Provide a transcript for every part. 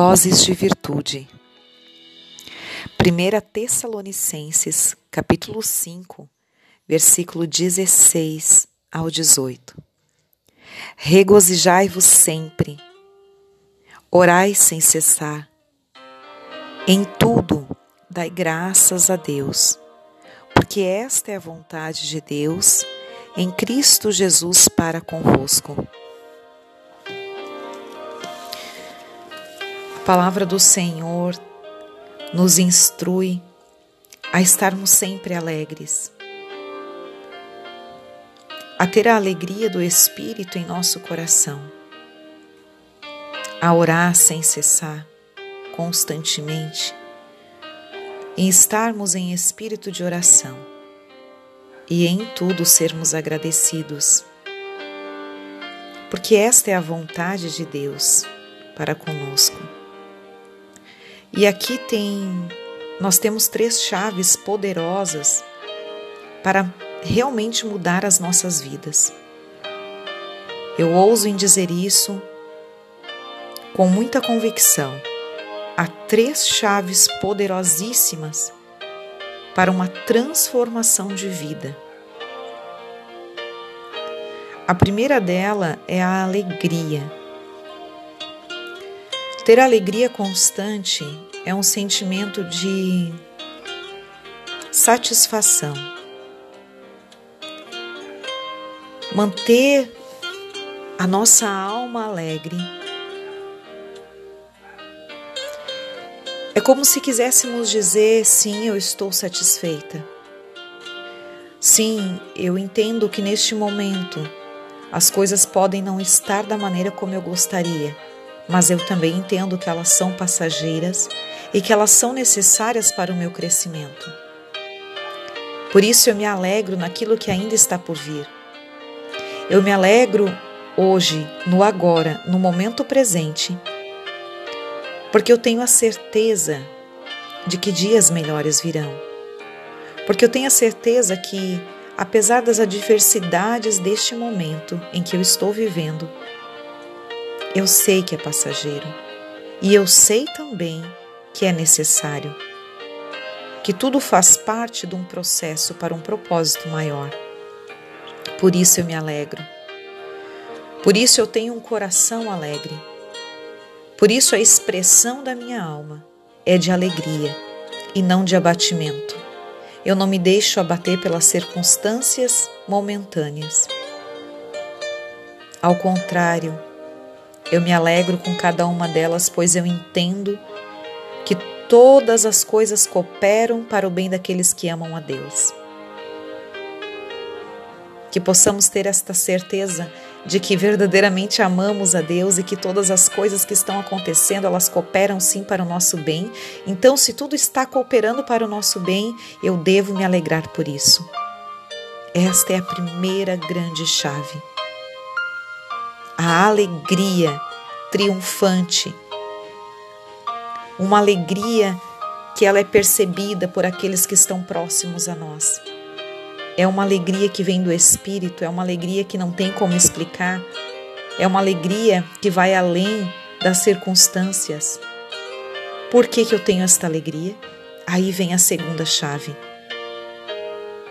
Doses de virtude. 1 Tessalonicenses, capítulo 5, versículo 16 ao 18. Regozijai-vos sempre, orai sem cessar, em tudo dai graças a Deus, porque esta é a vontade de Deus em Cristo Jesus para convosco. Palavra do Senhor nos instrui a estarmos sempre alegres, a ter a alegria do Espírito em nosso coração, a orar sem cessar, constantemente, e estarmos em espírito de oração e em tudo sermos agradecidos, porque esta é a vontade de Deus para conosco. E aqui tem nós temos três chaves poderosas para realmente mudar as nossas vidas. Eu ouso em dizer isso com muita convicção. Há três chaves poderosíssimas para uma transformação de vida. A primeira dela é a alegria. Ter alegria constante é um sentimento de satisfação. Manter a nossa alma alegre é como se quiséssemos dizer: sim, eu estou satisfeita. Sim, eu entendo que neste momento as coisas podem não estar da maneira como eu gostaria mas eu também entendo que elas são passageiras e que elas são necessárias para o meu crescimento. Por isso eu me alegro naquilo que ainda está por vir. Eu me alegro hoje, no agora, no momento presente, porque eu tenho a certeza de que dias melhores virão. Porque eu tenho a certeza que, apesar das adversidades deste momento em que eu estou vivendo, eu sei que é passageiro e eu sei também que é necessário, que tudo faz parte de um processo para um propósito maior. Por isso eu me alegro. Por isso eu tenho um coração alegre. Por isso a expressão da minha alma é de alegria e não de abatimento. Eu não me deixo abater pelas circunstâncias momentâneas. Ao contrário, eu me alegro com cada uma delas, pois eu entendo que todas as coisas cooperam para o bem daqueles que amam a Deus. Que possamos ter esta certeza de que verdadeiramente amamos a Deus e que todas as coisas que estão acontecendo, elas cooperam sim para o nosso bem. Então, se tudo está cooperando para o nosso bem, eu devo me alegrar por isso. Esta é a primeira grande chave a alegria triunfante, uma alegria que ela é percebida por aqueles que estão próximos a nós. É uma alegria que vem do Espírito, é uma alegria que não tem como explicar, é uma alegria que vai além das circunstâncias. Por que, que eu tenho esta alegria? Aí vem a segunda chave,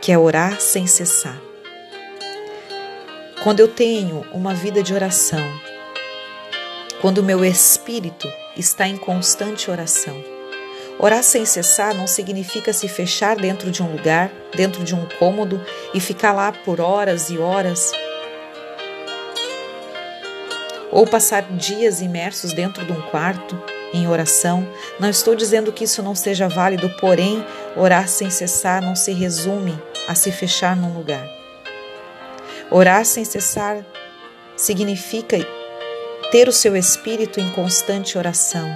que é orar sem cessar. Quando eu tenho uma vida de oração, quando o meu espírito está em constante oração. Orar sem cessar não significa se fechar dentro de um lugar, dentro de um cômodo e ficar lá por horas e horas. Ou passar dias imersos dentro de um quarto em oração. Não estou dizendo que isso não seja válido, porém, orar sem cessar não se resume a se fechar num lugar. Orar sem cessar significa ter o seu espírito em constante oração,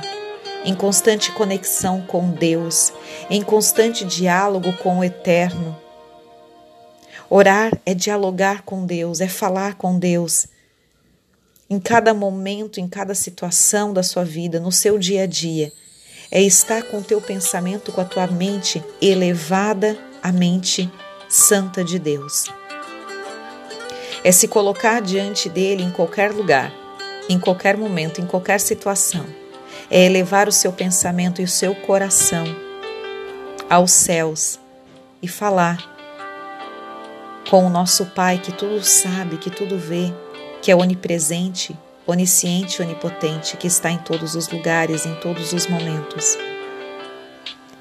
em constante conexão com Deus, em constante diálogo com o Eterno. Orar é dialogar com Deus, é falar com Deus. Em cada momento, em cada situação da sua vida, no seu dia a dia, é estar com o teu pensamento, com a tua mente elevada à mente santa de Deus é se colocar diante dele em qualquer lugar, em qualquer momento, em qualquer situação. é elevar o seu pensamento e o seu coração aos céus e falar com o nosso Pai que tudo sabe, que tudo vê, que é onipresente, onisciente onipotente, que está em todos os lugares, em todos os momentos.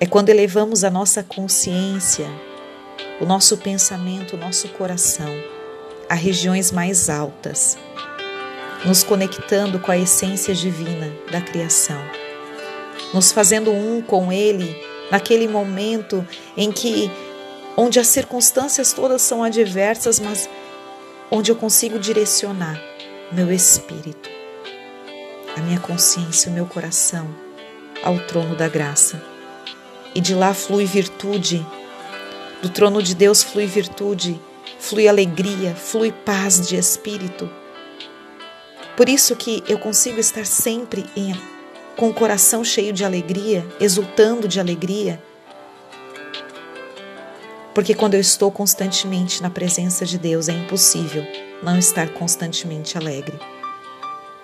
É quando elevamos a nossa consciência, o nosso pensamento, o nosso coração a regiões mais altas, nos conectando com a essência divina da criação, nos fazendo um com Ele naquele momento em que onde as circunstâncias todas são adversas, mas onde eu consigo direcionar meu espírito, a minha consciência, o meu coração ao trono da graça. E de lá flui virtude, do trono de Deus flui virtude, flui alegria, flui paz de espírito. Por isso que eu consigo estar sempre em, com o coração cheio de alegria, exultando de alegria, porque quando eu estou constantemente na presença de Deus, é impossível não estar constantemente alegre.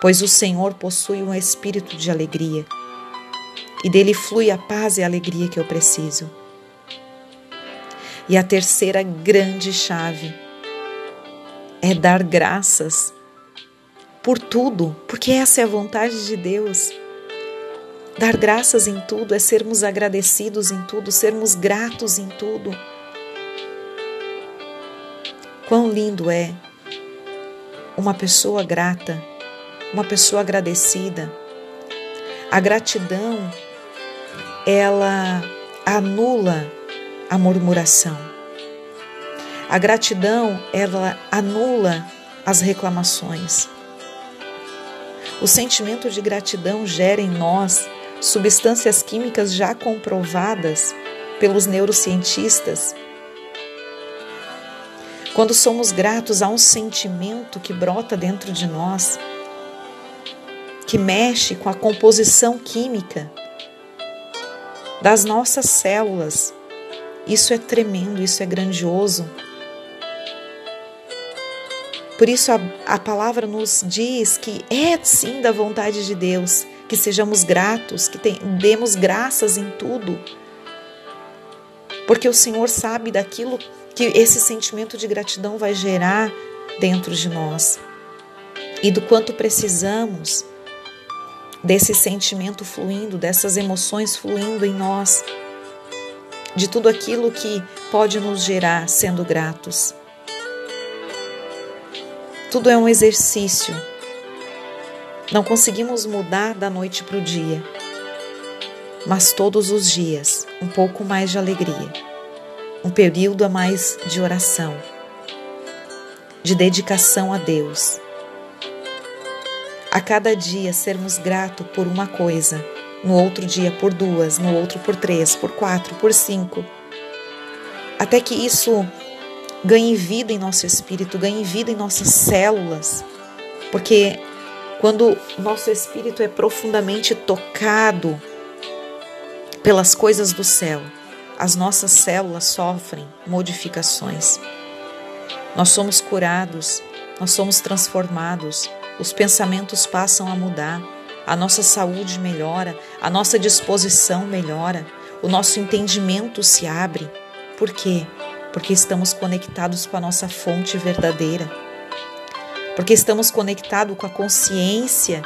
Pois o Senhor possui um espírito de alegria e dele flui a paz e a alegria que eu preciso. E a terceira grande chave é dar graças por tudo, porque essa é a vontade de Deus. Dar graças em tudo é sermos agradecidos em tudo, sermos gratos em tudo. Quão lindo é uma pessoa grata, uma pessoa agradecida. A gratidão, ela anula a murmuração. A gratidão, ela anula as reclamações. O sentimento de gratidão gera em nós substâncias químicas já comprovadas pelos neurocientistas quando somos gratos a um sentimento que brota dentro de nós, que mexe com a composição química das nossas células, isso é tremendo, isso é grandioso. Por isso a, a palavra nos diz que é sim da vontade de Deus que sejamos gratos, que tem, demos graças em tudo, porque o Senhor sabe daquilo que esse sentimento de gratidão vai gerar dentro de nós. E do quanto precisamos desse sentimento fluindo, dessas emoções fluindo em nós, de tudo aquilo que pode nos gerar sendo gratos. Tudo é um exercício. Não conseguimos mudar da noite para o dia, mas todos os dias um pouco mais de alegria um período a mais de oração, de dedicação a Deus. A cada dia sermos gratos por uma coisa, no outro dia por duas, no outro por três, por quatro, por cinco, até que isso ganhe vida em nosso espírito, ganhe vida em nossas células, porque quando nosso espírito é profundamente tocado pelas coisas do céu, as nossas células sofrem modificações. Nós somos curados, nós somos transformados, os pensamentos passam a mudar, a nossa saúde melhora, a nossa disposição melhora, o nosso entendimento se abre. Por quê? Porque estamos conectados com a nossa fonte verdadeira. Porque estamos conectados com a consciência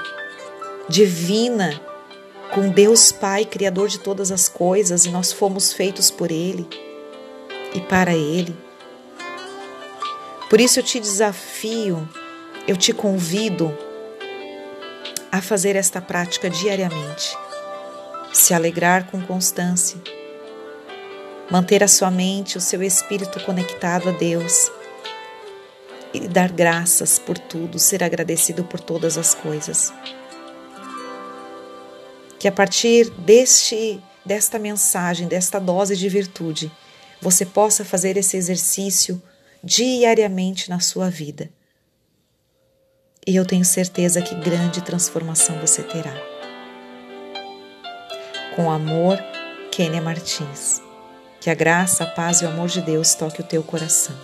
divina com Deus Pai, Criador de todas as coisas, e nós fomos feitos por Ele e para Ele. Por isso eu te desafio, eu te convido a fazer esta prática diariamente. Se alegrar com constância, manter a sua mente, o seu espírito conectado a Deus e dar graças por tudo, ser agradecido por todas as coisas que a partir deste desta mensagem, desta dose de virtude, você possa fazer esse exercício diariamente na sua vida. E eu tenho certeza que grande transformação você terá. Com amor, Kênia Martins. Que a graça, a paz e o amor de Deus toque o teu coração.